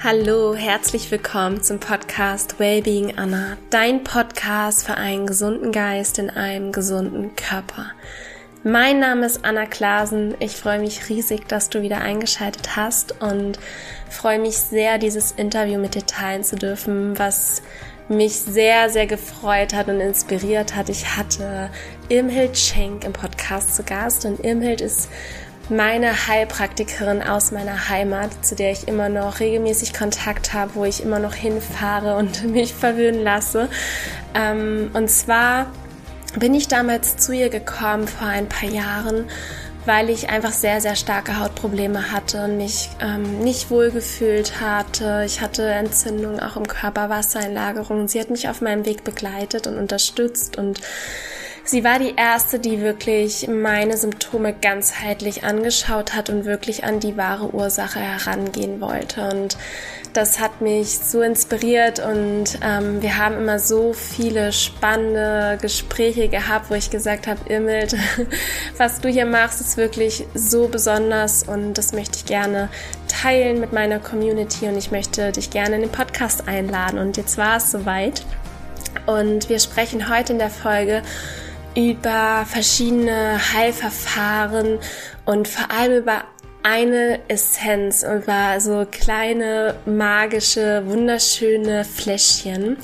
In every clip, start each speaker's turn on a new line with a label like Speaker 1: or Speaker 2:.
Speaker 1: Hallo, herzlich willkommen zum Podcast Wellbeing Anna, dein Podcast für einen gesunden Geist in einem gesunden Körper. Mein Name ist Anna Klasen. Ich freue mich riesig, dass du wieder eingeschaltet hast und freue mich sehr, dieses Interview mit dir teilen zu dürfen, was mich sehr, sehr gefreut hat und inspiriert hat. Ich hatte Irmhild Schenk im Podcast zu Gast und Irmhild ist meine Heilpraktikerin aus meiner Heimat, zu der ich immer noch regelmäßig Kontakt habe, wo ich immer noch hinfahre und mich verwöhnen lasse. Ähm, und zwar bin ich damals zu ihr gekommen vor ein paar Jahren, weil ich einfach sehr, sehr starke Hautprobleme hatte und mich ähm, nicht wohl gefühlt hatte. Ich hatte Entzündungen auch im Körper, Wassereinlagerungen. Sie hat mich auf meinem Weg begleitet und unterstützt und Sie war die erste, die wirklich meine Symptome ganzheitlich angeschaut hat und wirklich an die wahre Ursache herangehen wollte. Und das hat mich so inspiriert und ähm, wir haben immer so viele spannende Gespräche gehabt, wo ich gesagt habe, Immelt, was du hier machst, ist wirklich so besonders und das möchte ich gerne teilen mit meiner Community und ich möchte dich gerne in den Podcast einladen. Und jetzt war es soweit. Und wir sprechen heute in der Folge über verschiedene Heilverfahren und vor allem über eine Essenz, über so kleine, magische, wunderschöne Fläschchen.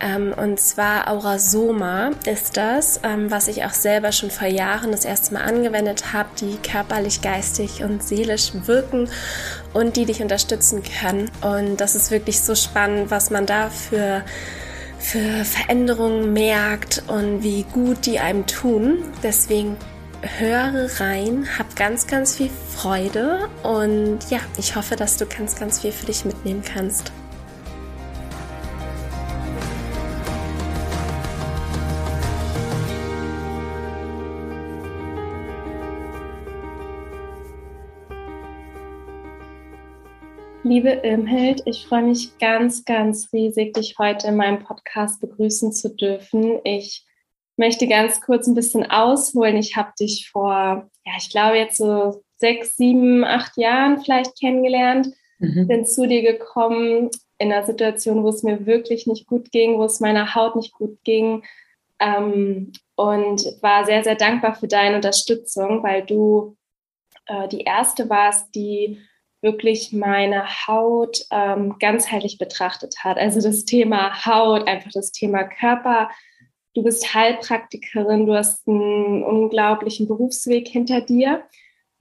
Speaker 1: Ähm, und zwar Aurasoma ist das, ähm, was ich auch selber schon vor Jahren das erste Mal angewendet habe, die körperlich, geistig und seelisch wirken und die dich unterstützen können. Und das ist wirklich so spannend, was man da für für Veränderungen merkt und wie gut die einem tun. Deswegen höre rein, hab ganz, ganz viel Freude und ja, ich hoffe, dass du ganz, ganz viel für dich mitnehmen kannst. Liebe Imhild, ich freue mich ganz, ganz riesig, dich heute in meinem Podcast begrüßen zu dürfen. Ich möchte ganz kurz ein bisschen ausholen. Ich habe dich vor, ja, ich glaube jetzt so sechs, sieben, acht Jahren vielleicht kennengelernt. Mhm. Bin zu dir gekommen in einer Situation, wo es mir wirklich nicht gut ging, wo es meiner Haut nicht gut ging. Ähm, und war sehr, sehr dankbar für deine Unterstützung, weil du äh, die erste warst, die wirklich meine Haut ähm, ganzheitlich betrachtet hat. Also das Thema Haut, einfach das Thema Körper. Du bist Heilpraktikerin, du hast einen unglaublichen Berufsweg hinter dir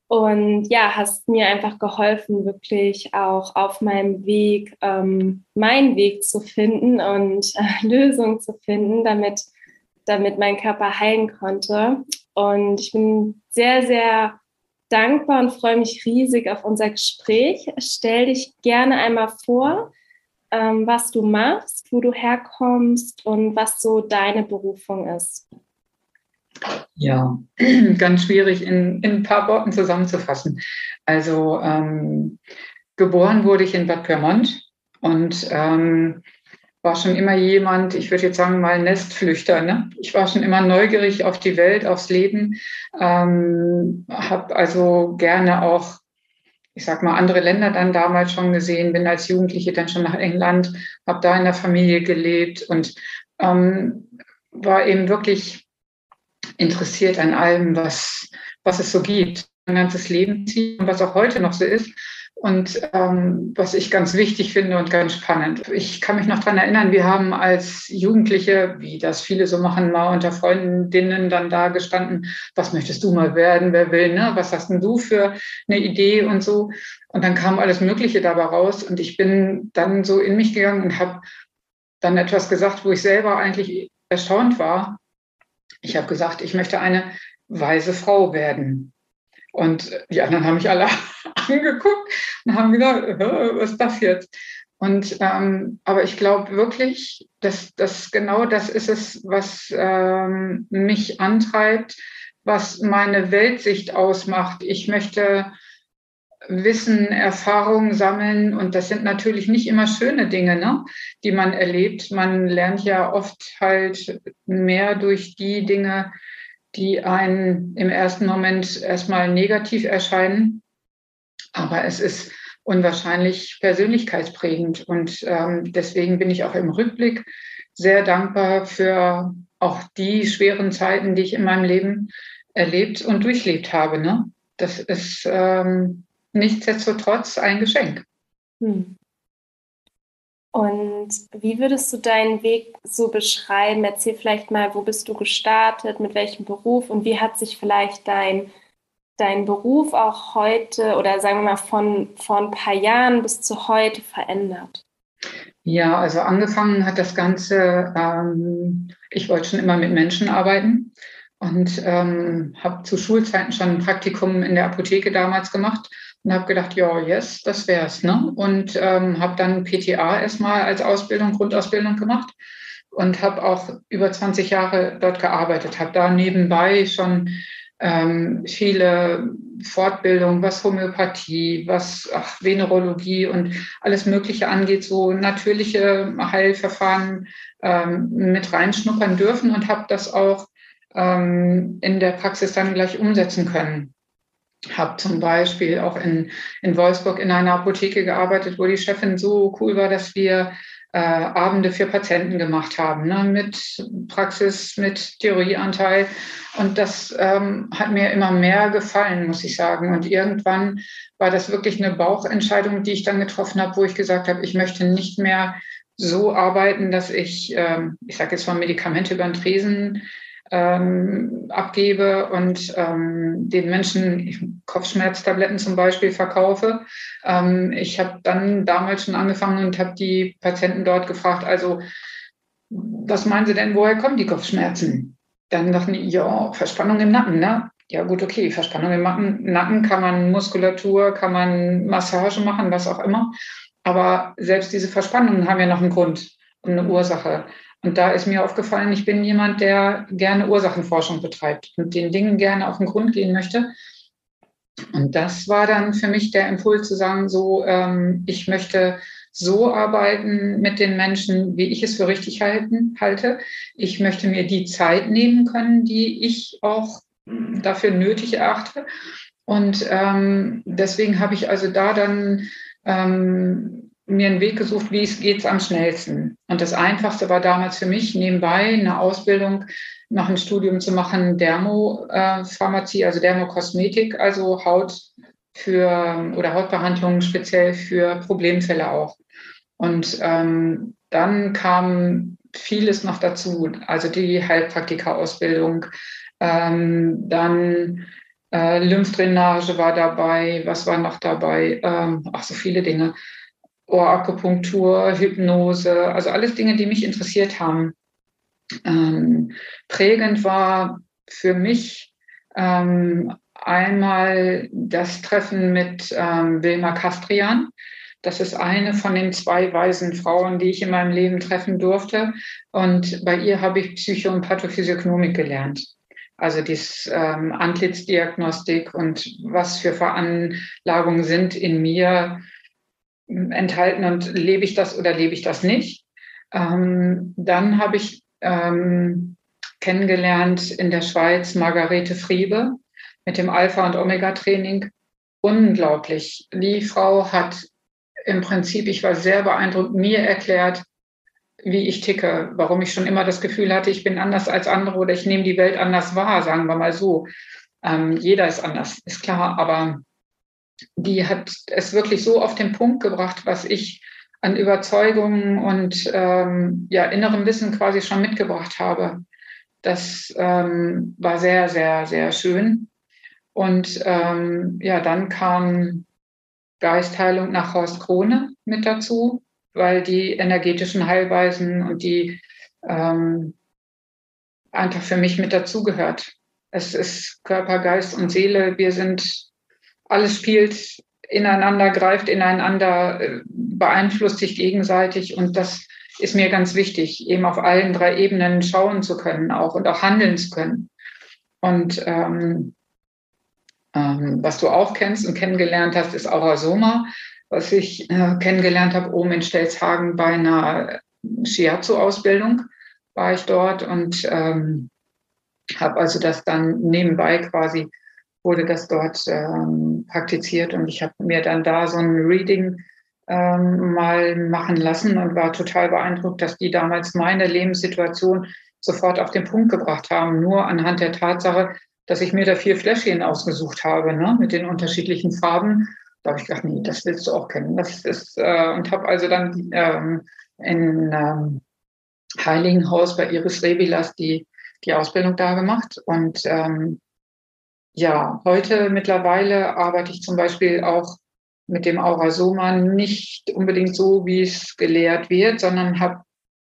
Speaker 1: und ja, hast mir einfach geholfen, wirklich auch auf meinem Weg ähm, meinen Weg zu finden und äh, Lösungen zu finden, damit, damit mein Körper heilen konnte. Und ich bin sehr, sehr dankbar und freue mich riesig auf unser Gespräch. Stell dich gerne einmal vor, ähm, was du machst, wo du herkommst und was so deine Berufung ist.
Speaker 2: Ja, ganz schwierig in, in ein paar Worten zusammenzufassen. Also ähm, geboren wurde ich in Bad Pyrmont und ähm, war schon immer jemand, ich würde jetzt sagen mal Nestflüchter. Ne? Ich war schon immer neugierig auf die Welt, aufs Leben, ähm, habe also gerne auch, ich sag mal, andere Länder dann damals schon gesehen, bin als Jugendliche dann schon nach England, habe da in der Familie gelebt und ähm, war eben wirklich interessiert an allem, was, was es so gibt. Mein ganzes Leben und was auch heute noch so ist. Und ähm, was ich ganz wichtig finde und ganz spannend. Ich kann mich noch dran erinnern, wir haben als Jugendliche, wie das viele so machen, mal unter Freundinnen dann da gestanden, was möchtest du mal werden, wer will, ne? Was hast denn du für eine Idee und so. Und dann kam alles Mögliche dabei raus. Und ich bin dann so in mich gegangen und habe dann etwas gesagt, wo ich selber eigentlich erstaunt war. Ich habe gesagt, ich möchte eine weise Frau werden. Und die anderen haben mich alle angeguckt und haben gedacht, was ist das jetzt? Und ähm, aber ich glaube wirklich, dass das genau das ist es, was ähm, mich antreibt, was meine Weltsicht ausmacht. Ich möchte Wissen, Erfahrungen sammeln und das sind natürlich nicht immer schöne Dinge, ne, die man erlebt. Man lernt ja oft halt mehr durch die Dinge, die einen im ersten Moment erstmal negativ erscheinen. Aber es ist unwahrscheinlich persönlichkeitsprägend. Und ähm, deswegen bin ich auch im Rückblick sehr dankbar für auch die schweren Zeiten, die ich in meinem Leben erlebt und durchlebt habe. Ne? Das ist ähm, nichtsdestotrotz ein Geschenk. Hm.
Speaker 1: Und wie würdest du deinen Weg so beschreiben? Erzähl vielleicht mal, wo bist du gestartet, mit welchem Beruf und wie hat sich vielleicht dein, dein Beruf auch heute oder sagen wir mal von, von ein paar Jahren bis zu heute verändert?
Speaker 2: Ja, also angefangen hat das Ganze, ähm, ich wollte schon immer mit Menschen arbeiten und ähm, habe zu Schulzeiten schon ein Praktikum in der Apotheke damals gemacht und habe gedacht, ja, yes, das wär's. Ne? Und ähm, habe dann PTA erstmal als Ausbildung, Grundausbildung gemacht und habe auch über 20 Jahre dort gearbeitet, habe da nebenbei schon ähm, viele Fortbildungen, was Homöopathie, was ach, Venerologie und alles Mögliche angeht, so natürliche Heilverfahren ähm, mit reinschnuppern dürfen und habe das auch ähm, in der Praxis dann gleich umsetzen können. Habe zum Beispiel auch in, in Wolfsburg in einer Apotheke gearbeitet, wo die Chefin so cool war, dass wir äh, Abende für Patienten gemacht haben, ne, mit Praxis, mit Theorieanteil. Und das ähm, hat mir immer mehr gefallen, muss ich sagen. Und irgendwann war das wirklich eine Bauchentscheidung, die ich dann getroffen habe, wo ich gesagt habe, ich möchte nicht mehr so arbeiten, dass ich, ähm, ich sage jetzt mal Medikamente über den Tresen ähm, abgebe und ähm, den Menschen Kopfschmerztabletten zum Beispiel verkaufe. Ähm, ich habe dann damals schon angefangen und habe die Patienten dort gefragt, also was meinen Sie denn, woher kommen die Kopfschmerzen? Dann dachten die, ja, Verspannung im Nacken, ne? Ja gut, okay, Verspannung im Nacken kann man Muskulatur, kann man Massage machen, was auch immer. Aber selbst diese Verspannungen haben ja noch einen Grund und eine Ursache. Und da ist mir aufgefallen, ich bin jemand, der gerne Ursachenforschung betreibt und den Dingen gerne auf den Grund gehen möchte. Und das war dann für mich der Impuls zu sagen, so, ähm, ich möchte so arbeiten mit den Menschen, wie ich es für richtig halten, halte. Ich möchte mir die Zeit nehmen können, die ich auch dafür nötig erachte. Und ähm, deswegen habe ich also da dann ähm, mir einen Weg gesucht, wie es geht am schnellsten. Und das Einfachste war damals für mich, nebenbei eine Ausbildung, noch ein Studium zu machen, Dermopharmazie, also Dermokosmetik, also Haut für oder Hautbehandlung speziell für Problemfälle auch. Und ähm, dann kam vieles noch dazu, also die Heilpraktika-Ausbildung, ähm, dann äh, Lymphdrainage war dabei, was war noch dabei? Ähm, ach, so viele Dinge. Ohrakupunktur, Hypnose, also alles Dinge, die mich interessiert haben. Ähm, prägend war für mich ähm, einmal das Treffen mit ähm, Wilma Kastrian. Das ist eine von den zwei weisen Frauen, die ich in meinem Leben treffen durfte. Und bei ihr habe ich Psycho- und Pathophysiognomik gelernt. Also die ähm, Antlitzdiagnostik und was für Veranlagungen sind in mir, enthalten und lebe ich das oder lebe ich das nicht. Ähm, dann habe ich ähm, kennengelernt in der Schweiz Margarete Friebe mit dem Alpha- und Omega-Training. Unglaublich. Die Frau hat im Prinzip, ich war sehr beeindruckt, mir erklärt, wie ich ticke, warum ich schon immer das Gefühl hatte, ich bin anders als andere oder ich nehme die Welt anders wahr, sagen wir mal so. Ähm, jeder ist anders, ist klar, aber die hat es wirklich so auf den Punkt gebracht, was ich an Überzeugungen und ähm, ja, innerem Wissen quasi schon mitgebracht habe. Das ähm, war sehr, sehr, sehr schön. Und ähm, ja, dann kam Geistheilung nach Horst Krone mit dazu, weil die energetischen Heilweisen und die ähm, einfach für mich mit dazugehört. Es ist Körper, Geist und Seele. Wir sind alles spielt ineinander, greift ineinander, äh, beeinflusst sich gegenseitig und das ist mir ganz wichtig, eben auf allen drei Ebenen schauen zu können auch und auch handeln zu können. Und ähm, ähm, was du auch kennst und kennengelernt hast, ist Aurasoma, was ich äh, kennengelernt habe oben in Stelzhagen bei einer Shiatsu-Ausbildung war ich dort und ähm, habe also das dann nebenbei quasi wurde das dort ähm, praktiziert und ich habe mir dann da so ein Reading ähm, mal machen lassen und war total beeindruckt, dass die damals meine Lebenssituation sofort auf den Punkt gebracht haben, nur anhand der Tatsache, dass ich mir da vier Fläschchen ausgesucht habe, ne, mit den unterschiedlichen Farben. Da habe ich gedacht, nee, das willst du auch kennen. Das ist, äh, und habe also dann ähm, in ähm, Heiligenhaus bei Iris Rebilas die, die Ausbildung da gemacht. Und ähm, ja, heute mittlerweile arbeite ich zum Beispiel auch mit dem Aurasoma nicht unbedingt so, wie es gelehrt wird, sondern habe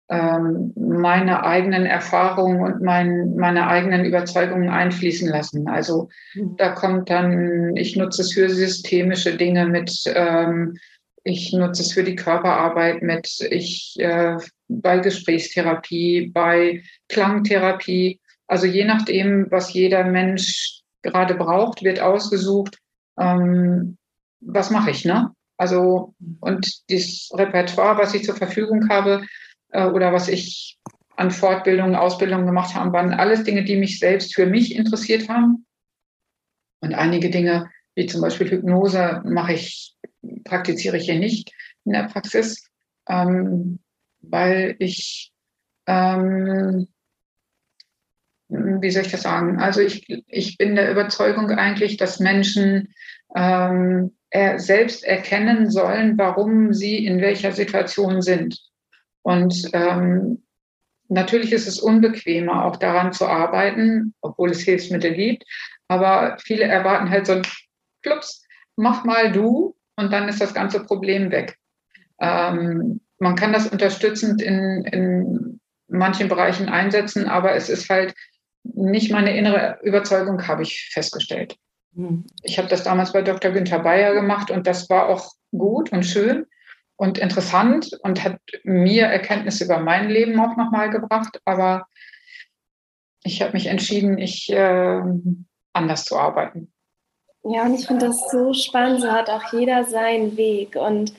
Speaker 2: ähm, meine eigenen Erfahrungen und mein, meine eigenen Überzeugungen einfließen lassen. Also mhm. da kommt dann, ich nutze es für systemische Dinge mit, ähm, ich nutze es für die Körperarbeit mit, ich äh, bei Gesprächstherapie, bei Klangtherapie. Also je nachdem, was jeder Mensch gerade braucht, wird ausgesucht, ähm, was mache ich, ne? Also, und das Repertoire, was ich zur Verfügung habe, äh, oder was ich an Fortbildungen, Ausbildungen gemacht habe, waren alles Dinge, die mich selbst für mich interessiert haben. Und einige Dinge, wie zum Beispiel Hypnose, mache ich, praktiziere ich hier nicht in der Praxis, ähm, weil ich ähm, wie soll ich das sagen? Also ich, ich bin der Überzeugung eigentlich, dass Menschen ähm, selbst erkennen sollen, warum sie in welcher Situation sind. Und ähm, natürlich ist es unbequemer, auch daran zu arbeiten, obwohl es Hilfsmittel gibt. Aber viele erwarten halt so ein Klups, mach mal du und dann ist das ganze Problem weg. Ähm, man kann das unterstützend in, in manchen Bereichen einsetzen, aber es ist halt nicht meine innere Überzeugung, habe ich festgestellt. Hm. Ich habe das damals bei Dr. Günther Bayer gemacht und das war auch gut und schön und interessant und hat mir Erkenntnisse über mein Leben auch nochmal gebracht. Aber ich habe mich entschieden, ich äh, anders zu arbeiten.
Speaker 1: Ja, und ich finde das so spannend. So hat auch jeder seinen Weg. Und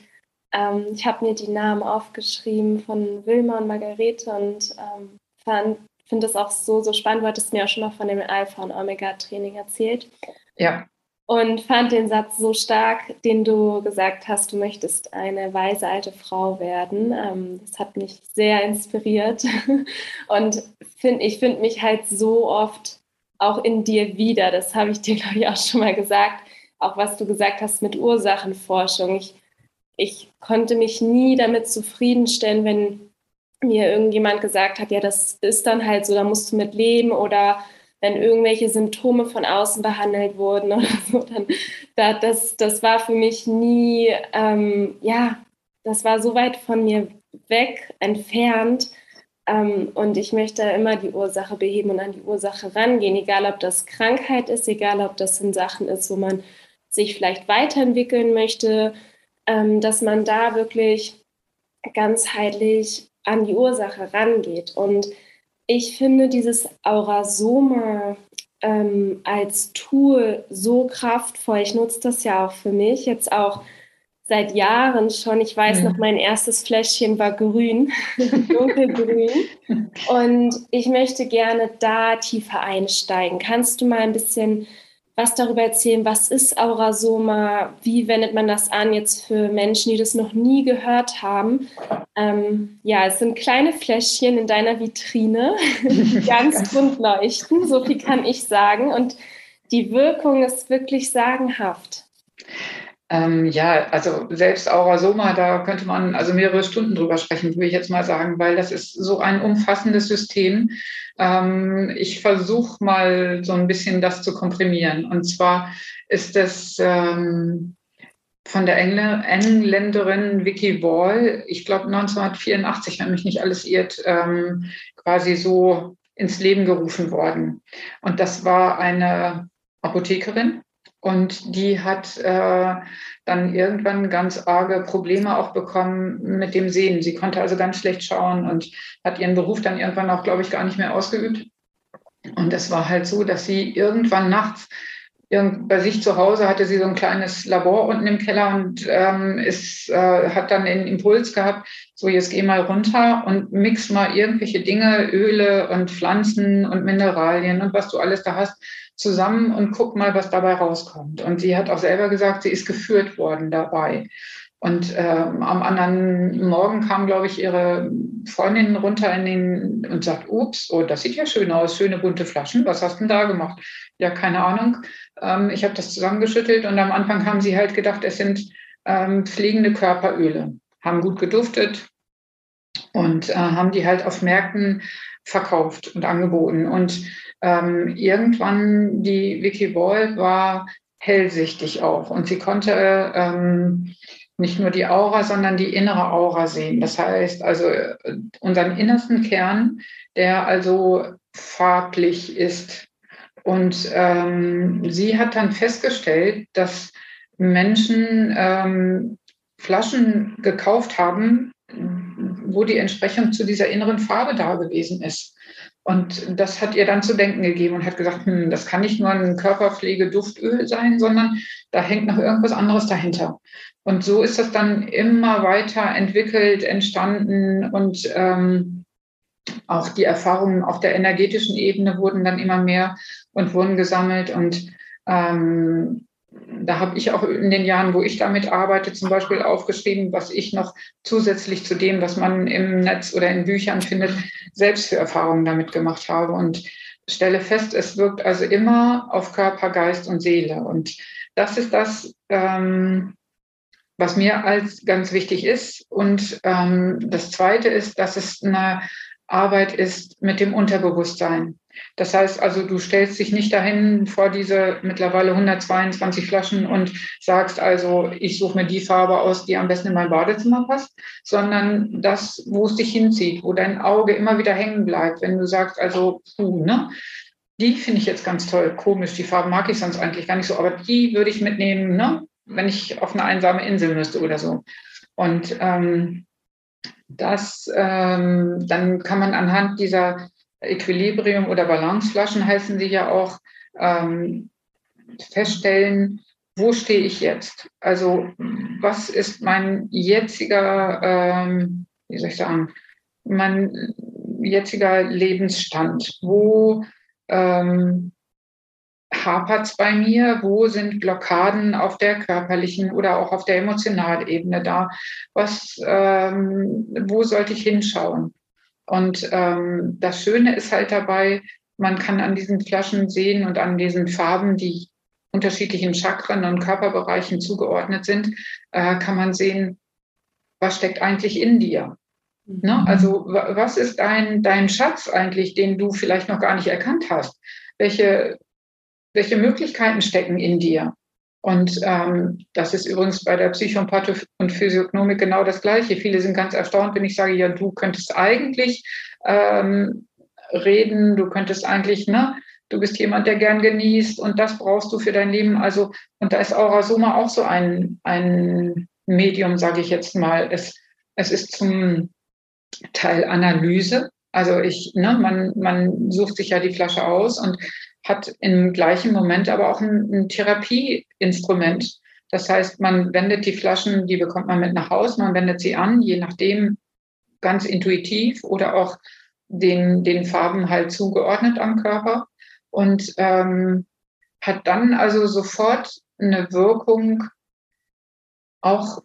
Speaker 1: ähm, ich habe mir die Namen aufgeschrieben von Wilma und Margarete und ähm, fand finde das auch so, so spannend. Du hattest mir auch schon mal von dem Alpha- und Omega-Training erzählt.
Speaker 2: Ja.
Speaker 1: Und fand den Satz so stark, den du gesagt hast, du möchtest eine weise alte Frau werden. Ähm, das hat mich sehr inspiriert. Und find, ich finde mich halt so oft auch in dir wieder. Das habe ich dir, glaube ich, auch schon mal gesagt. Auch was du gesagt hast mit Ursachenforschung. Ich, ich konnte mich nie damit zufriedenstellen, wenn mir irgendjemand gesagt hat, ja, das ist dann halt so, da musst du mit leben oder wenn irgendwelche Symptome von außen behandelt wurden oder so, dann da, das, das war für mich nie, ähm, ja, das war so weit von mir weg, entfernt. Ähm, und ich möchte immer die Ursache beheben und an die Ursache rangehen, egal ob das Krankheit ist, egal ob das in Sachen ist, wo man sich vielleicht weiterentwickeln möchte, ähm, dass man da wirklich ganzheitlich an die Ursache rangeht. Und ich finde dieses Aurasoma ähm, als Tool so kraftvoll. Ich nutze das ja auch für mich, jetzt auch seit Jahren schon. Ich weiß mhm. noch, mein erstes Fläschchen war grün, dunkelgrün. Und ich möchte gerne da tiefer einsteigen. Kannst du mal ein bisschen was darüber erzählen, was ist Aurasoma, wie wendet man das an jetzt für Menschen, die das noch nie gehört haben. Ähm, ja, es sind kleine Fläschchen in deiner Vitrine, die ganz bunt leuchten, so viel kann ich sagen. Und die Wirkung ist wirklich sagenhaft.
Speaker 2: Ähm, ja, also selbst Aurasoma, da könnte man also mehrere Stunden drüber sprechen, würde ich jetzt mal sagen, weil das ist so ein umfassendes System. Ähm, ich versuche mal so ein bisschen das zu komprimieren. Und zwar ist es ähm, von der Engl Engländerin Vicky Wall, ich glaube 1984, wenn mich nicht alles irrt, ähm, quasi so ins Leben gerufen worden. Und das war eine Apothekerin und die hat äh, dann irgendwann ganz arge Probleme auch bekommen mit dem Sehen. Sie konnte also ganz schlecht schauen und hat ihren Beruf dann irgendwann auch, glaube ich, gar nicht mehr ausgeübt. Und es war halt so, dass sie irgendwann nachts bei sich zu Hause hatte sie so ein kleines Labor unten im Keller und ähm, ist, äh, hat dann den Impuls gehabt, so jetzt geh mal runter und mix mal irgendwelche Dinge, Öle und Pflanzen und Mineralien und was du alles da hast, zusammen und guck mal, was dabei rauskommt. Und sie hat auch selber gesagt, sie ist geführt worden dabei. Und ähm, am anderen Morgen kam, glaube ich, ihre Freundin runter in den und sagt, ups, oh, das sieht ja schön aus, schöne bunte Flaschen. Was hast du denn da gemacht? Ja, keine Ahnung. Ähm, ich habe das zusammengeschüttelt und am Anfang haben sie halt gedacht, es sind ähm, pflegende Körperöle, haben gut geduftet und äh, haben die halt auf Märkten verkauft und angeboten. Und ähm, irgendwann die Vicky Ball war hellsichtig auch und sie konnte ähm, nicht nur die Aura, sondern die innere Aura sehen. Das heißt also unseren innersten Kern, der also farblich ist. Und ähm, sie hat dann festgestellt, dass Menschen ähm, Flaschen gekauft haben, wo die Entsprechung zu dieser inneren Farbe da gewesen ist. Und das hat ihr dann zu denken gegeben und hat gesagt, hm, das kann nicht nur ein Körperpflege-Duftöl sein, sondern da hängt noch irgendwas anderes dahinter. Und so ist das dann immer weiter entwickelt, entstanden und ähm, auch die Erfahrungen auf der energetischen Ebene wurden dann immer mehr und wurden gesammelt. Und ähm, da habe ich auch in den Jahren, wo ich damit arbeite, zum Beispiel aufgeschrieben, was ich noch zusätzlich zu dem, was man im Netz oder in Büchern findet, selbst für Erfahrungen damit gemacht habe und stelle fest, es wirkt also immer auf Körper, Geist und Seele. Und das ist das, ähm, was mir als ganz wichtig ist. Und ähm, das Zweite ist, dass es eine Arbeit ist mit dem Unterbewusstsein. Das heißt also, du stellst dich nicht dahin vor diese mittlerweile 122 Flaschen und sagst also, ich suche mir die Farbe aus, die am besten in mein Badezimmer passt, sondern das, wo es dich hinzieht, wo dein Auge immer wieder hängen bleibt, wenn du sagst, also, puh, ne? Die finde ich jetzt ganz toll, komisch, die Farbe mag ich sonst eigentlich gar nicht so, aber die würde ich mitnehmen, ne? wenn ich auf eine einsame Insel müsste oder so. Und ähm, das, ähm, dann kann man anhand dieser Equilibrium- oder Balanceflaschen heißen sie ja auch, ähm, feststellen, wo stehe ich jetzt? Also was ist mein jetziger, ähm, wie soll ich sagen, mein jetziger Lebensstand? Wo ähm, hapert es bei mir? Wo sind Blockaden auf der körperlichen oder auch auf der Emotionalebene da? Was, ähm, wo sollte ich hinschauen? Und ähm, das Schöne ist halt dabei, man kann an diesen Flaschen sehen und an diesen Farben, die unterschiedlichen Chakren und Körperbereichen zugeordnet sind, äh, kann man sehen, was steckt eigentlich in dir. Ne? Mhm. Also was ist dein, dein Schatz eigentlich, den du vielleicht noch gar nicht erkannt hast? Welche welche Möglichkeiten stecken in dir? Und ähm, das ist übrigens bei der Psychopathie und Physiognomik genau das Gleiche. Viele sind ganz erstaunt, wenn ich sage, ja, du könntest eigentlich ähm, reden, du könntest eigentlich, ne, du bist jemand, der gern genießt und das brauchst du für dein Leben. Also, und da ist Aurasoma auch so ein, ein Medium, sage ich jetzt mal. Es, es ist zum Teil Analyse. Also ich, ne, man, man sucht sich ja die Flasche aus und hat im gleichen Moment aber auch ein, ein Therapieinstrument. Das heißt, man wendet die Flaschen, die bekommt man mit nach Hause, man wendet sie an, je nachdem ganz intuitiv oder auch den, den Farben halt zugeordnet am Körper und ähm, hat dann also sofort eine Wirkung auch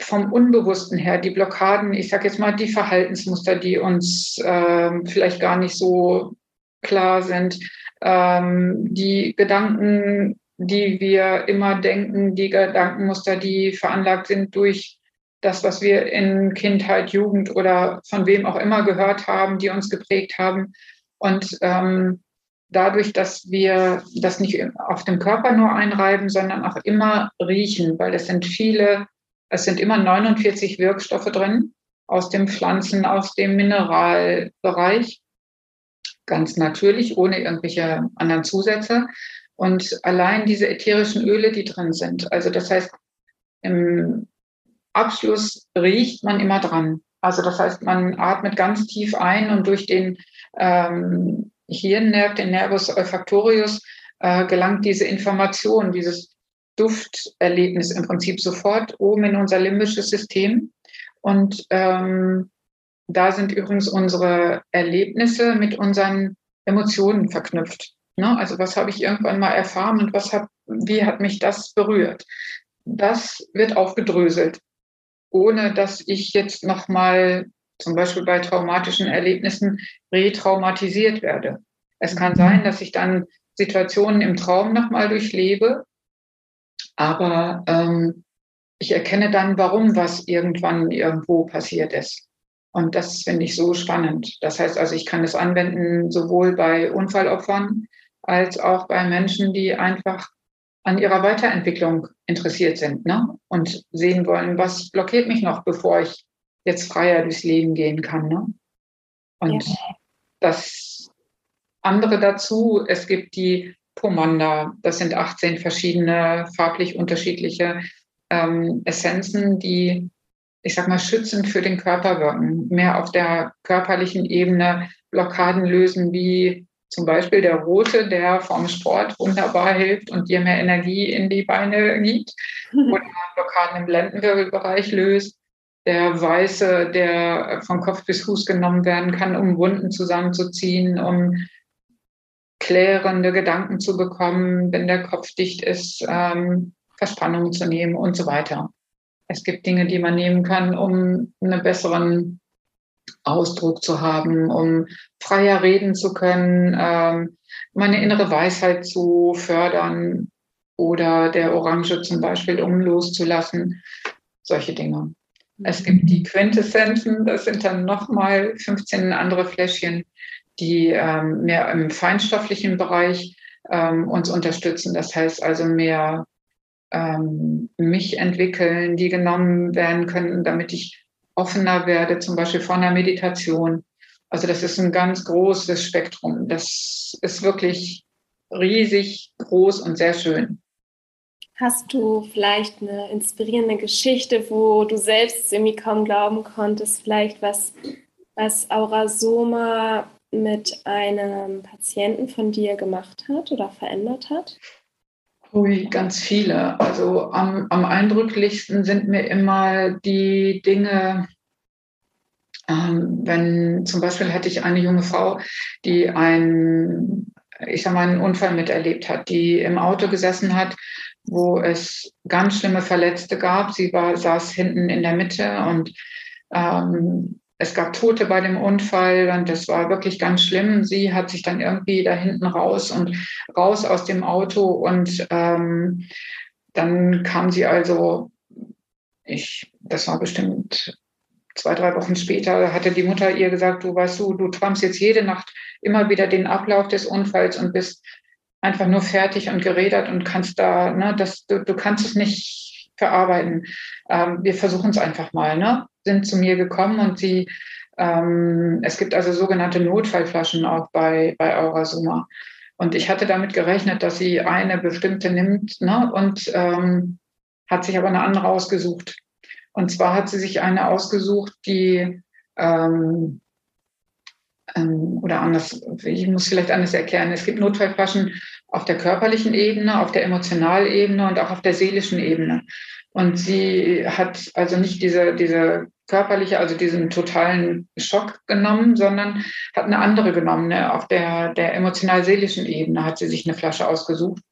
Speaker 2: vom Unbewussten her, die Blockaden, ich sage jetzt mal die Verhaltensmuster, die uns äh, vielleicht gar nicht so klar sind, ähm, die Gedanken, die wir immer denken, die Gedankenmuster, die veranlagt sind durch das, was wir in Kindheit, Jugend oder von wem auch immer gehört haben, die uns geprägt haben. Und ähm, dadurch, dass wir das nicht auf dem Körper nur einreiben, sondern auch immer riechen, weil es sind viele, es sind immer 49 Wirkstoffe drin aus dem Pflanzen, aus dem Mineralbereich ganz natürlich, ohne irgendwelche anderen Zusätze. Und allein diese ätherischen Öle, die drin sind, also das heißt, im Abschluss riecht man immer dran. Also das heißt, man atmet ganz tief ein und durch den ähm, Hirnnerv, den Nervus olfactorius, äh, gelangt diese Information, dieses Dufterlebnis im Prinzip sofort oben in unser limbisches System. Und ähm, da sind übrigens unsere Erlebnisse mit unseren Emotionen verknüpft. Ne? Also was habe ich irgendwann mal erfahren und was hat, wie hat mich das berührt? Das wird aufgedröselt, ohne dass ich jetzt nochmal zum Beispiel bei traumatischen Erlebnissen retraumatisiert werde. Es kann sein, dass ich dann Situationen im Traum nochmal durchlebe, aber ähm, ich erkenne dann, warum was irgendwann irgendwo passiert ist. Und das finde ich so spannend. Das heißt also, ich kann es anwenden sowohl bei Unfallopfern als auch bei Menschen, die einfach an ihrer Weiterentwicklung interessiert sind ne? und sehen wollen, was blockiert mich noch, bevor ich jetzt freier durchs Leben gehen kann. Ne? Und ja. das andere dazu, es gibt die Pomanda, das sind 18 verschiedene farblich unterschiedliche ähm, Essenzen, die, ich sag mal, schützend für den Körper wirken, mehr auf der körperlichen Ebene Blockaden lösen, wie zum Beispiel der rote, der vom Sport wunderbar hilft und dir mehr Energie in die Beine gibt oder Blockaden im Lendenwirbelbereich löst. Der weiße, der von Kopf bis Fuß genommen werden kann, um Wunden zusammenzuziehen, um klärende Gedanken zu bekommen, wenn der Kopf dicht ist, ähm, Verspannungen zu nehmen und so weiter. Es gibt Dinge, die man nehmen kann, um einen besseren Ausdruck zu haben, um freier reden zu können, ähm, meine innere Weisheit zu fördern oder der Orange zum Beispiel, um loszulassen. Solche Dinge. Es gibt die Quintessenzen, das sind dann nochmal 15 andere Fläschchen, die ähm, mehr im feinstofflichen Bereich ähm, uns unterstützen. Das heißt also mehr ähm, mich entwickeln, die genommen werden können, damit ich offener werde, zum Beispiel von der Meditation. Also das ist ein ganz großes Spektrum. Das ist wirklich riesig groß und sehr schön.
Speaker 1: Hast du vielleicht eine inspirierende Geschichte, wo du selbst irgendwie kaum glauben konntest, vielleicht was, was Aurasoma mit einem Patienten von dir gemacht hat oder verändert hat?
Speaker 2: Ui, ganz viele. Also am, am eindrücklichsten sind mir immer die Dinge, ähm, wenn zum Beispiel hatte ich eine junge Frau, die einen, ich sag mal, einen Unfall miterlebt hat, die im Auto gesessen hat, wo es ganz schlimme Verletzte gab. Sie war, saß hinten in der Mitte und ähm, es gab Tote bei dem Unfall und das war wirklich ganz schlimm. Sie hat sich dann irgendwie da hinten raus und raus aus dem Auto und ähm, dann kam sie also, ich, das war bestimmt zwei, drei Wochen später, hatte die Mutter ihr gesagt, du weißt du, du träumst jetzt jede Nacht immer wieder den Ablauf des Unfalls und bist einfach nur fertig und gerädert und kannst da, ne, das, du, du kannst es nicht verarbeiten. Ähm, wir versuchen es einfach mal, ne? Sind zu mir gekommen und sie, ähm, es gibt also sogenannte Notfallflaschen auch bei, bei Aurasuma. Und ich hatte damit gerechnet, dass sie eine bestimmte nimmt ne, und ähm, hat sich aber eine andere ausgesucht. Und zwar hat sie sich eine ausgesucht, die ähm, ähm, oder anders, ich muss vielleicht anders erklären. Es gibt Notfallflaschen auf der körperlichen Ebene, auf der Emotionalebene und auch auf der seelischen Ebene. Und sie hat also nicht diese, diese körperliche, also diesen totalen Schock genommen, sondern hat eine andere genommen. Ne? Auf der, der emotional-seelischen Ebene hat sie sich eine Flasche ausgesucht.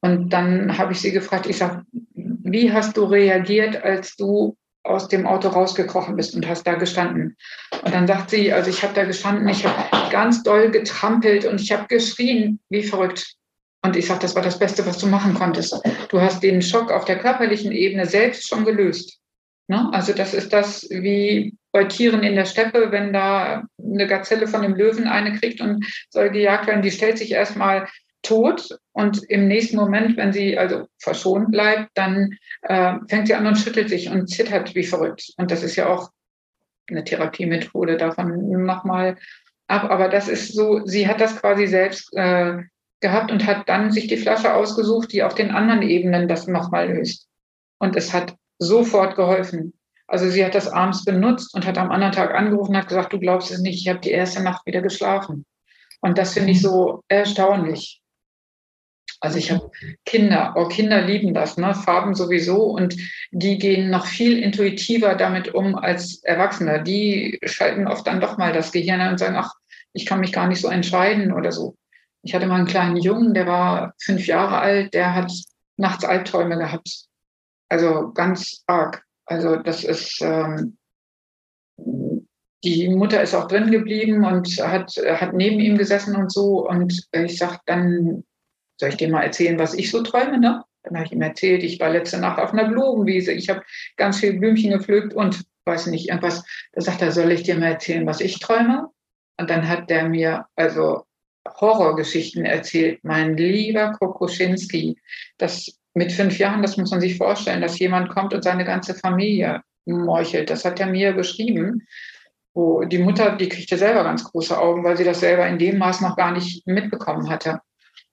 Speaker 2: Und dann habe ich sie gefragt, ich sage, wie hast du reagiert, als du aus dem Auto rausgekrochen bist und hast da gestanden? Und dann sagt sie, also ich habe da gestanden, ich habe ganz doll getrampelt und ich habe geschrien, wie verrückt. Und ich sage, das war das Beste, was du machen konntest. Du hast den Schock auf der körperlichen Ebene selbst schon gelöst. Ne? Also das ist das wie bei Tieren in der Steppe, wenn da eine Gazelle von dem Löwen eine kriegt und soll gejagt werden, die stellt sich erstmal tot und im nächsten Moment, wenn sie also verschont bleibt, dann äh, fängt sie an und schüttelt sich und zittert wie verrückt. Und das ist ja auch eine Therapiemethode davon nochmal ab. Aber das ist so, sie hat das quasi selbst äh, gehabt und hat dann sich die Flasche ausgesucht, die auf den anderen Ebenen das nochmal löst. Und es hat sofort geholfen. Also sie hat das abends benutzt und hat am anderen Tag angerufen und hat gesagt, du glaubst es nicht, ich habe die erste Nacht wieder geschlafen. Und das finde ich so erstaunlich. Also ich habe Kinder, oh, Kinder lieben das, ne? Farben sowieso und die gehen noch viel intuitiver damit um als Erwachsene. Die schalten oft dann doch mal das Gehirn an und sagen, ach, ich kann mich gar nicht so entscheiden oder so. Ich hatte mal einen kleinen Jungen, der war fünf Jahre alt, der hat nachts Albträume gehabt. Also ganz arg. Also das ist, ähm, die Mutter ist auch drin geblieben und hat, hat neben ihm gesessen und so. Und ich sag dann, soll ich dir mal erzählen, was ich so träume? Ne? Dann habe ich ihm erzählt, ich war letzte Nacht auf einer Blumenwiese, ich habe ganz viele Blümchen gepflückt und weiß nicht, irgendwas. Da sagt er, soll ich dir mal erzählen, was ich träume? Und dann hat der mir also Horrorgeschichten erzählt, mein lieber Kokoschinski. Das mit fünf Jahren, das muss man sich vorstellen, dass jemand kommt und seine ganze Familie meuchelt. Das hat er mir beschrieben. Wo die Mutter, die kriegte selber ganz große Augen, weil sie das selber in dem Maß noch gar nicht mitbekommen hatte.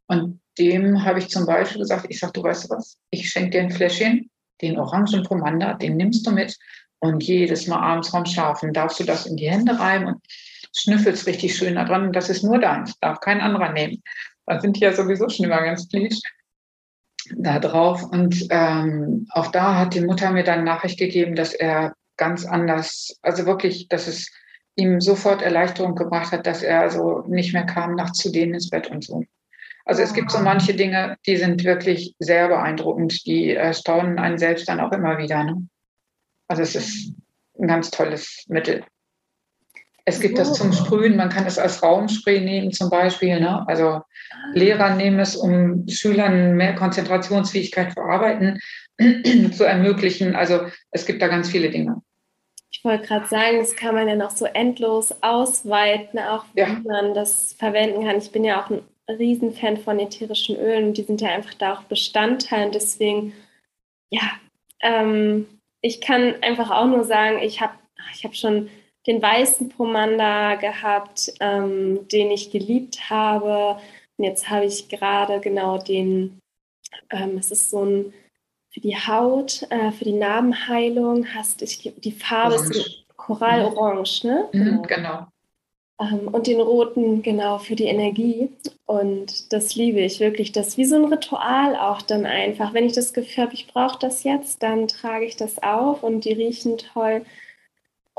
Speaker 2: Und dem habe ich zum Beispiel gesagt, ich sage, du weißt was, ich schenke dir ein Fläschchen, den orangen Pomander, den nimmst du mit und jedes Mal abends vorm Schlafen darfst du das in die Hände reiben und schnüffelst richtig schön da dran. Das ist nur deins, darf kein anderer nehmen. Da sind die ja sowieso schon immer ganz pleased da drauf. Und ähm, auch da hat die Mutter mir dann Nachricht gegeben, dass er ganz anders, also wirklich, dass es ihm sofort Erleichterung gebracht hat, dass er also nicht mehr kam, nachts zu denen ins Bett und so. Also es gibt so manche Dinge, die sind wirklich sehr beeindruckend, die erstaunen einen selbst dann auch immer wieder. Ne? Also es ist ein ganz tolles Mittel. Es gibt das zum Sprühen, man kann es als Raumspray nehmen zum Beispiel. Ne? Also Lehrer nehmen es, um Schülern mehr Konzentrationsfähigkeit für Arbeiten zu ermöglichen. Also es gibt da ganz viele Dinge.
Speaker 1: Ich wollte gerade sagen, das kann man ja noch so endlos ausweiten, auch wie ja. man das verwenden kann. Ich bin ja auch ein Riesenfan von ätherischen Ölen und die sind ja einfach da auch Bestandteil. Und deswegen, ja, ähm, ich kann einfach auch nur sagen, ich habe ich hab schon den weißen Pomanda gehabt, ähm, den ich geliebt habe. Und jetzt habe ich gerade genau den, ähm, es ist so ein für die Haut, äh, für die Narbenheilung hast ich die Farbe Orange. ist Korallorange, ne?
Speaker 2: Mhm, genau. genau.
Speaker 1: Ähm, und den roten genau für die Energie. Und das liebe ich wirklich. Das ist wie so ein Ritual auch dann einfach. Wenn ich das Gefühl habe, ich brauche das jetzt, dann trage ich das auf und die riechen toll.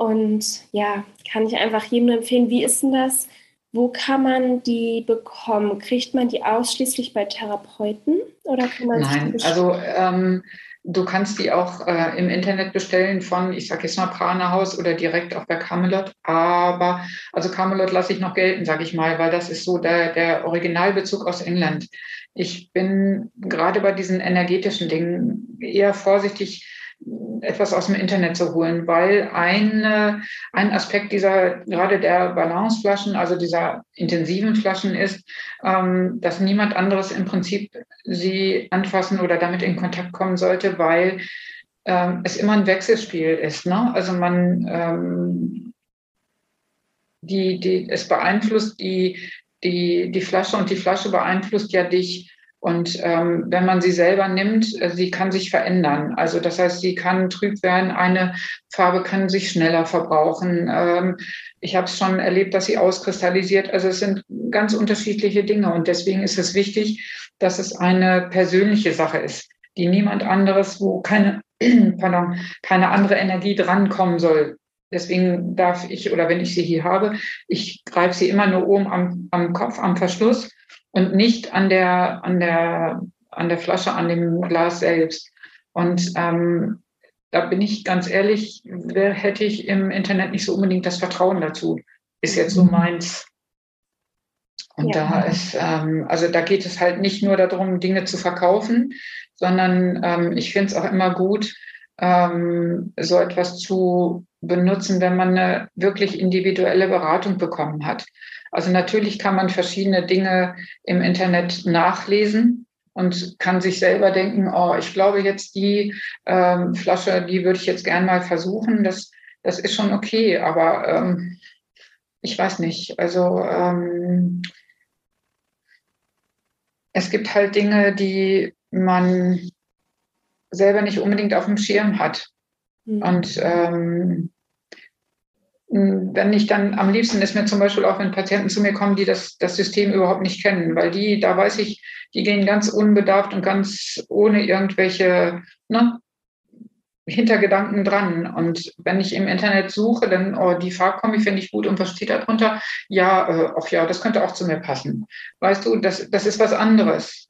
Speaker 1: Und ja, kann ich einfach jedem empfehlen. Wie ist denn das? Wo kann man die bekommen? Kriegt man die ausschließlich bei Therapeuten oder kann man
Speaker 2: Nein, also ähm, du kannst die auch äh, im Internet bestellen von, ich sage jetzt mal Prana Haus oder direkt auch bei Camelot. Aber also Camelot lasse ich noch gelten, sage ich mal, weil das ist so der, der Originalbezug aus England. Ich bin gerade bei diesen energetischen Dingen eher vorsichtig etwas aus dem Internet zu holen, weil ein, ein Aspekt dieser, gerade der Balanceflaschen, also dieser intensiven Flaschen ist, ähm, dass niemand anderes im Prinzip sie anfassen oder damit in Kontakt kommen sollte, weil ähm, es immer ein Wechselspiel ist. Ne? Also man, ähm, die, die, es beeinflusst die, die, die Flasche und die Flasche beeinflusst ja dich und ähm, wenn man sie selber nimmt, äh, sie kann sich verändern. Also das heißt, sie kann trüb werden, eine Farbe kann sich schneller verbrauchen. Ähm, ich habe es schon erlebt, dass sie auskristallisiert. Also es sind ganz unterschiedliche Dinge. Und deswegen ist es wichtig, dass es eine persönliche Sache ist, die niemand anderes, wo keine, pardon, keine andere Energie drankommen soll. Deswegen darf ich, oder wenn ich sie hier habe, ich greife sie immer nur oben am, am Kopf, am Verschluss und nicht an der, an der, an der Flasche, an dem Glas selbst. Und ähm, da bin ich ganz ehrlich, hätte ich im Internet nicht so unbedingt das Vertrauen dazu. Ist jetzt so mhm. meins. Und ja. da ist, ähm, also da geht es halt nicht nur darum, Dinge zu verkaufen, sondern ähm, ich finde es auch immer gut, ähm, so etwas zu benutzen, wenn man eine wirklich individuelle Beratung bekommen hat. Also natürlich kann man verschiedene Dinge im Internet nachlesen und kann sich selber denken, oh, ich glaube jetzt die ähm, Flasche, die würde ich jetzt gern mal versuchen. Das, das ist schon okay, aber ähm, ich weiß nicht. Also ähm, es gibt halt Dinge, die man selber nicht unbedingt auf dem Schirm hat. Mhm. Und ähm, wenn ich dann am liebsten ist mir zum Beispiel auch, wenn Patienten zu mir kommen, die das, das System überhaupt nicht kennen, weil die, da weiß ich, die gehen ganz unbedarft und ganz ohne irgendwelche ne, Hintergedanken dran. Und wenn ich im Internet suche, dann, oh, die Farbkombi finde ich gut und was steht da drunter? Ja, äh, ach ja, das könnte auch zu mir passen. Weißt du, das, das ist was anderes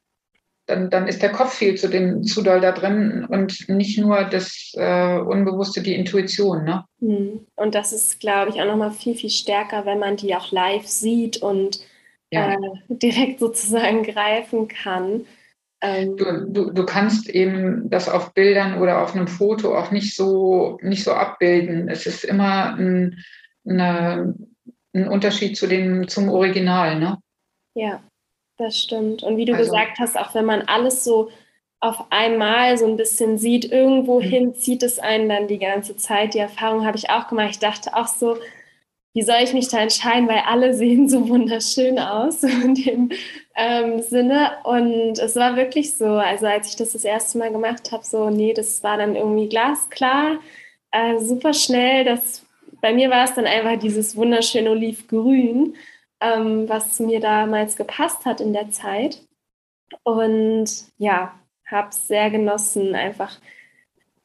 Speaker 2: dann, dann ist der Kopf viel zu, den, zu doll da drin und nicht nur das äh, Unbewusste, die Intuition. Ne?
Speaker 1: Hm. Und das ist, glaube ich, auch nochmal viel, viel stärker, wenn man die auch live sieht und ja. äh, direkt sozusagen greifen kann.
Speaker 2: Ähm, du, du, du kannst eben das auf Bildern oder auf einem Foto auch nicht so, nicht so abbilden. Es ist immer ein, eine, ein Unterschied zu dem, zum Original. Ne?
Speaker 1: Ja. Das stimmt. Und wie du also, gesagt hast, auch wenn man alles so auf einmal so ein bisschen sieht, irgendwo mhm. hin zieht es einen dann die ganze Zeit. Die Erfahrung habe ich auch gemacht. Ich dachte auch so, wie soll ich mich da entscheiden, weil alle sehen so wunderschön aus in dem ähm, Sinne. Und es war wirklich so, also als ich das das erste Mal gemacht habe, so, nee, das war dann irgendwie glasklar, äh, super schnell. Das, bei mir war es dann einfach dieses wunderschöne Olivgrün ähm, was mir damals gepasst hat in der Zeit. Und ja, habe es sehr genossen, einfach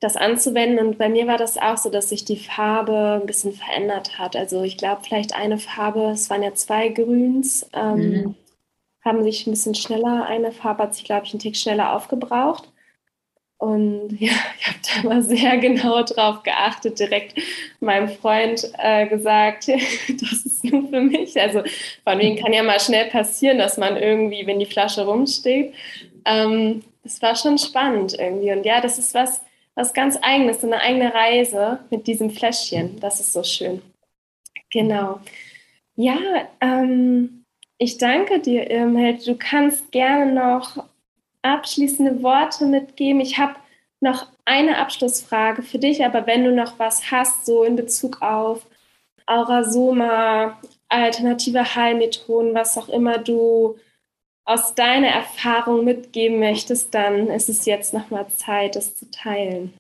Speaker 1: das anzuwenden. Und bei mir war das auch so, dass sich die Farbe ein bisschen verändert hat. Also ich glaube, vielleicht eine Farbe, es waren ja zwei Grüns, ähm, mhm. haben sich ein bisschen schneller, eine Farbe hat sich, glaube ich, einen Tick schneller aufgebraucht. Und ja, ich habe da mal sehr genau drauf geachtet, direkt meinem Freund äh, gesagt, das ist nur für mich. Also von wegen kann ja mal schnell passieren, dass man irgendwie, wenn die Flasche rumsteht. Ähm, das war schon spannend irgendwie. Und ja, das ist was, was ganz eigenes, eine eigene Reise mit diesem Fläschchen. Das ist so schön. Genau. Ja, ähm, ich danke dir, Irmhild. Du kannst gerne noch abschließende Worte mitgeben? Ich habe noch eine Abschlussfrage für dich, aber wenn du noch was hast, so in Bezug auf Aurasoma, alternative Heilmethoden, was auch immer du aus deiner Erfahrung mitgeben möchtest, dann ist es jetzt nochmal Zeit, das zu teilen.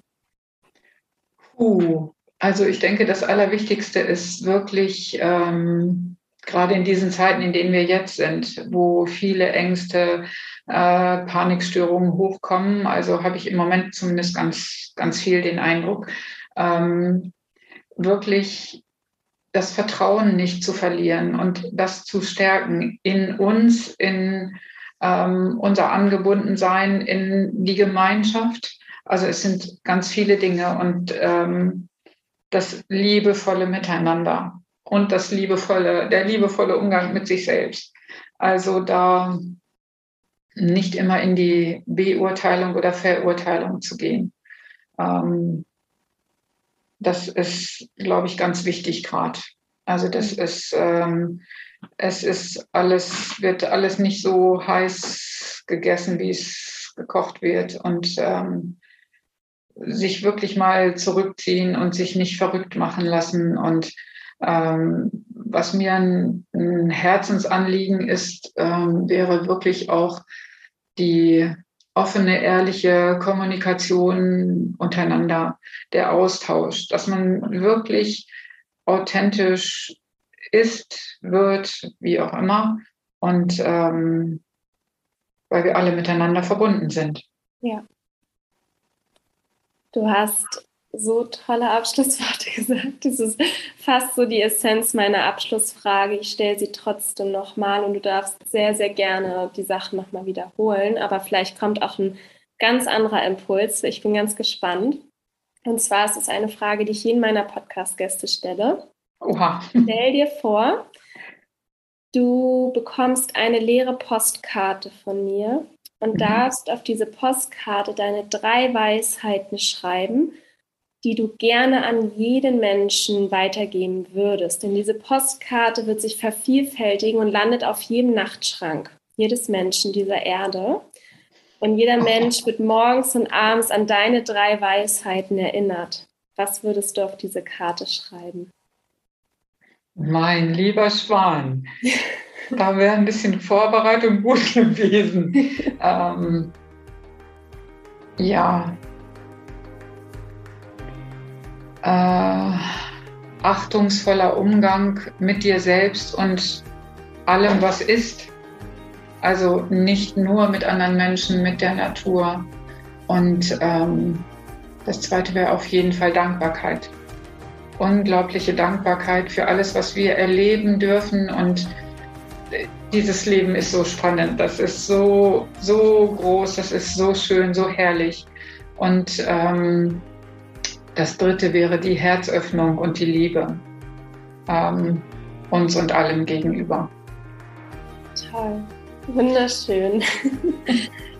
Speaker 2: Uh, also ich denke, das Allerwichtigste ist wirklich, ähm, gerade in diesen Zeiten, in denen wir jetzt sind, wo viele Ängste, äh, Panikstörungen hochkommen. Also habe ich im Moment zumindest ganz, ganz viel den Eindruck, ähm, wirklich das Vertrauen nicht zu verlieren und das zu stärken in uns, in ähm, unser Angebundensein, in die Gemeinschaft. Also es sind ganz viele Dinge und ähm, das liebevolle Miteinander und das liebevolle, der liebevolle Umgang mit sich selbst. Also da nicht immer in die Beurteilung oder Verurteilung zu gehen. Ähm, das ist, glaube ich, ganz wichtig gerade. Also das ist, ähm, es ist alles, wird alles nicht so heiß gegessen, wie es gekocht wird und ähm, sich wirklich mal zurückziehen und sich nicht verrückt machen lassen und ähm, was mir ein, ein Herzensanliegen ist, ähm, wäre wirklich auch die offene, ehrliche Kommunikation untereinander, der Austausch, dass man wirklich authentisch ist, wird, wie auch immer, und ähm, weil wir alle miteinander verbunden sind.
Speaker 1: Ja. Du hast so tolle Abschlussworte gesagt. Das ist fast so die Essenz meiner Abschlussfrage. Ich stelle sie trotzdem nochmal und du darfst sehr, sehr gerne die Sachen nochmal wiederholen. Aber vielleicht kommt auch ein ganz anderer Impuls. Ich bin ganz gespannt. Und zwar ist es eine Frage, die ich jeden meiner Podcast-Gäste stelle. Oha. Stell dir vor, du bekommst eine leere Postkarte von mir und mhm. darfst auf diese Postkarte deine drei Weisheiten schreiben die du gerne an jeden Menschen weitergeben würdest. Denn diese Postkarte wird sich vervielfältigen und landet auf jedem Nachtschrank jedes Menschen dieser Erde. Und jeder Mensch wird morgens und abends an deine drei Weisheiten erinnert. Was würdest du auf diese Karte schreiben?
Speaker 2: Mein lieber Schwan, da wäre ein bisschen Vorbereitung gut gewesen. ähm, ja, äh, achtungsvoller Umgang mit dir selbst und allem, was ist. Also nicht nur mit anderen Menschen, mit der Natur. Und ähm, das Zweite wäre auf jeden Fall Dankbarkeit. Unglaubliche Dankbarkeit für alles, was wir erleben dürfen. Und dieses Leben ist so spannend, das ist so, so groß, das ist so schön, so herrlich. Und ähm, das Dritte wäre die Herzöffnung und die Liebe ähm, uns und allem gegenüber.
Speaker 1: Toll, wunderschön.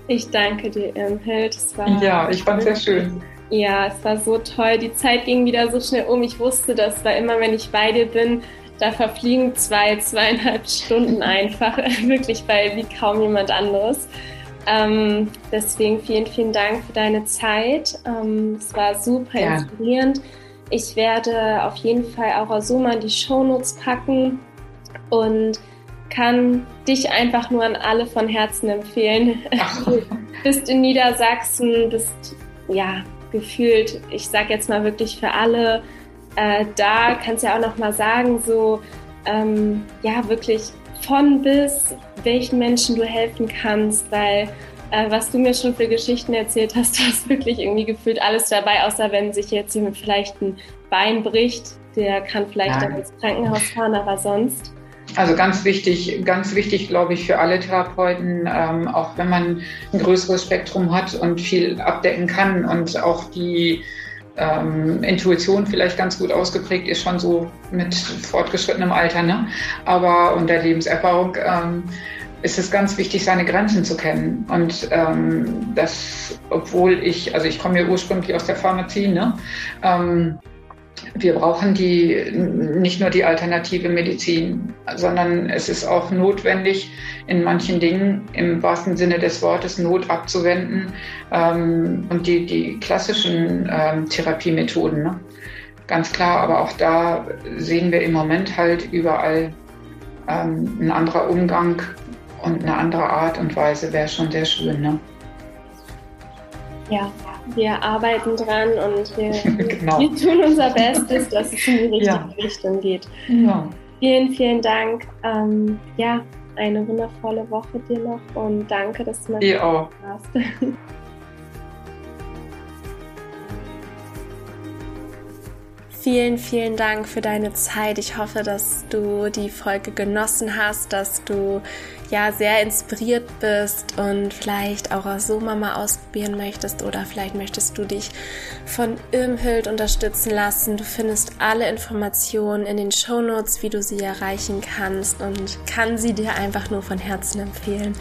Speaker 1: Ich danke dir, Irmhild.
Speaker 2: ja, ich fand es sehr schön.
Speaker 1: Ja, es war so toll. Die Zeit ging wieder so schnell um. Ich wusste, dass war immer, wenn ich bei dir bin, da verfliegen zwei, zweieinhalb Stunden einfach, wirklich bei wie kaum jemand anderes. Ähm, deswegen vielen, vielen Dank für deine Zeit. Ähm, es war super ja. inspirierend. Ich werde auf jeden Fall auch Asuma in die Shownotes packen und kann dich einfach nur an alle von Herzen empfehlen. Du bist in Niedersachsen, bist ja gefühlt, ich sag jetzt mal wirklich für alle äh, da, kannst ja auch noch mal sagen, so ähm, ja wirklich von bis, welchen Menschen du helfen kannst, weil äh, was du mir schon für Geschichten erzählt hast, du hast wirklich irgendwie gefühlt alles dabei, außer wenn sich jetzt jemand vielleicht ein Bein bricht, der kann vielleicht ja. dann ins Krankenhaus fahren, aber sonst.
Speaker 2: Also ganz wichtig, ganz wichtig, glaube ich, für alle Therapeuten, ähm, auch wenn man ein größeres Spektrum hat und viel abdecken kann und auch die ähm, Intuition vielleicht ganz gut ausgeprägt ist, schon so mit fortgeschrittenem Alter, ne? aber und der Lebenserfahrung. Ähm, ist es ganz wichtig, seine Grenzen zu kennen. Und ähm, das, obwohl ich, also ich komme ja ursprünglich aus der Pharmazie, ne? Wir brauchen die, nicht nur die alternative Medizin, sondern es ist auch notwendig, in manchen Dingen im wahrsten Sinne des Wortes Not abzuwenden ähm, und die, die klassischen ähm, Therapiemethoden. Ne? Ganz klar, aber auch da sehen wir im Moment halt überall ähm, ein anderer Umgang und eine andere Art und Weise wäre schon sehr schön. Ne?
Speaker 1: Ja, wir arbeiten dran und wir, genau. wir tun unser Bestes, dass es in die richtige ja. Richtung geht. Ja. Vielen, vielen Dank. Ähm, ja, eine wundervolle Woche dir noch und danke, dass du
Speaker 2: mal
Speaker 1: auch.
Speaker 2: warst.
Speaker 1: Vielen, vielen Dank für deine Zeit. Ich hoffe, dass du die Folge genossen hast, dass du ja sehr inspiriert bist und vielleicht auch so Mama ausprobieren möchtest oder vielleicht möchtest du dich von Irmhild unterstützen lassen. Du findest alle Informationen in den Show Notes, wie du sie erreichen kannst und kann sie dir einfach nur von Herzen empfehlen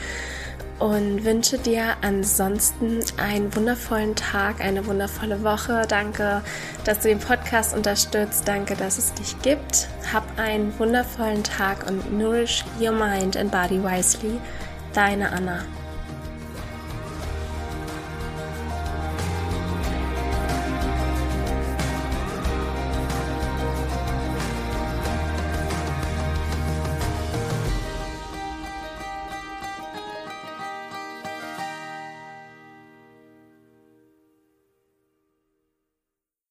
Speaker 1: und wünsche dir ansonsten einen wundervollen Tag, eine wundervolle Woche. Danke, dass du den Podcast unterstützt. Danke, dass es dich gibt. Hab einen wundervollen Tag und nourish your mind and body wisely. Deine Anna.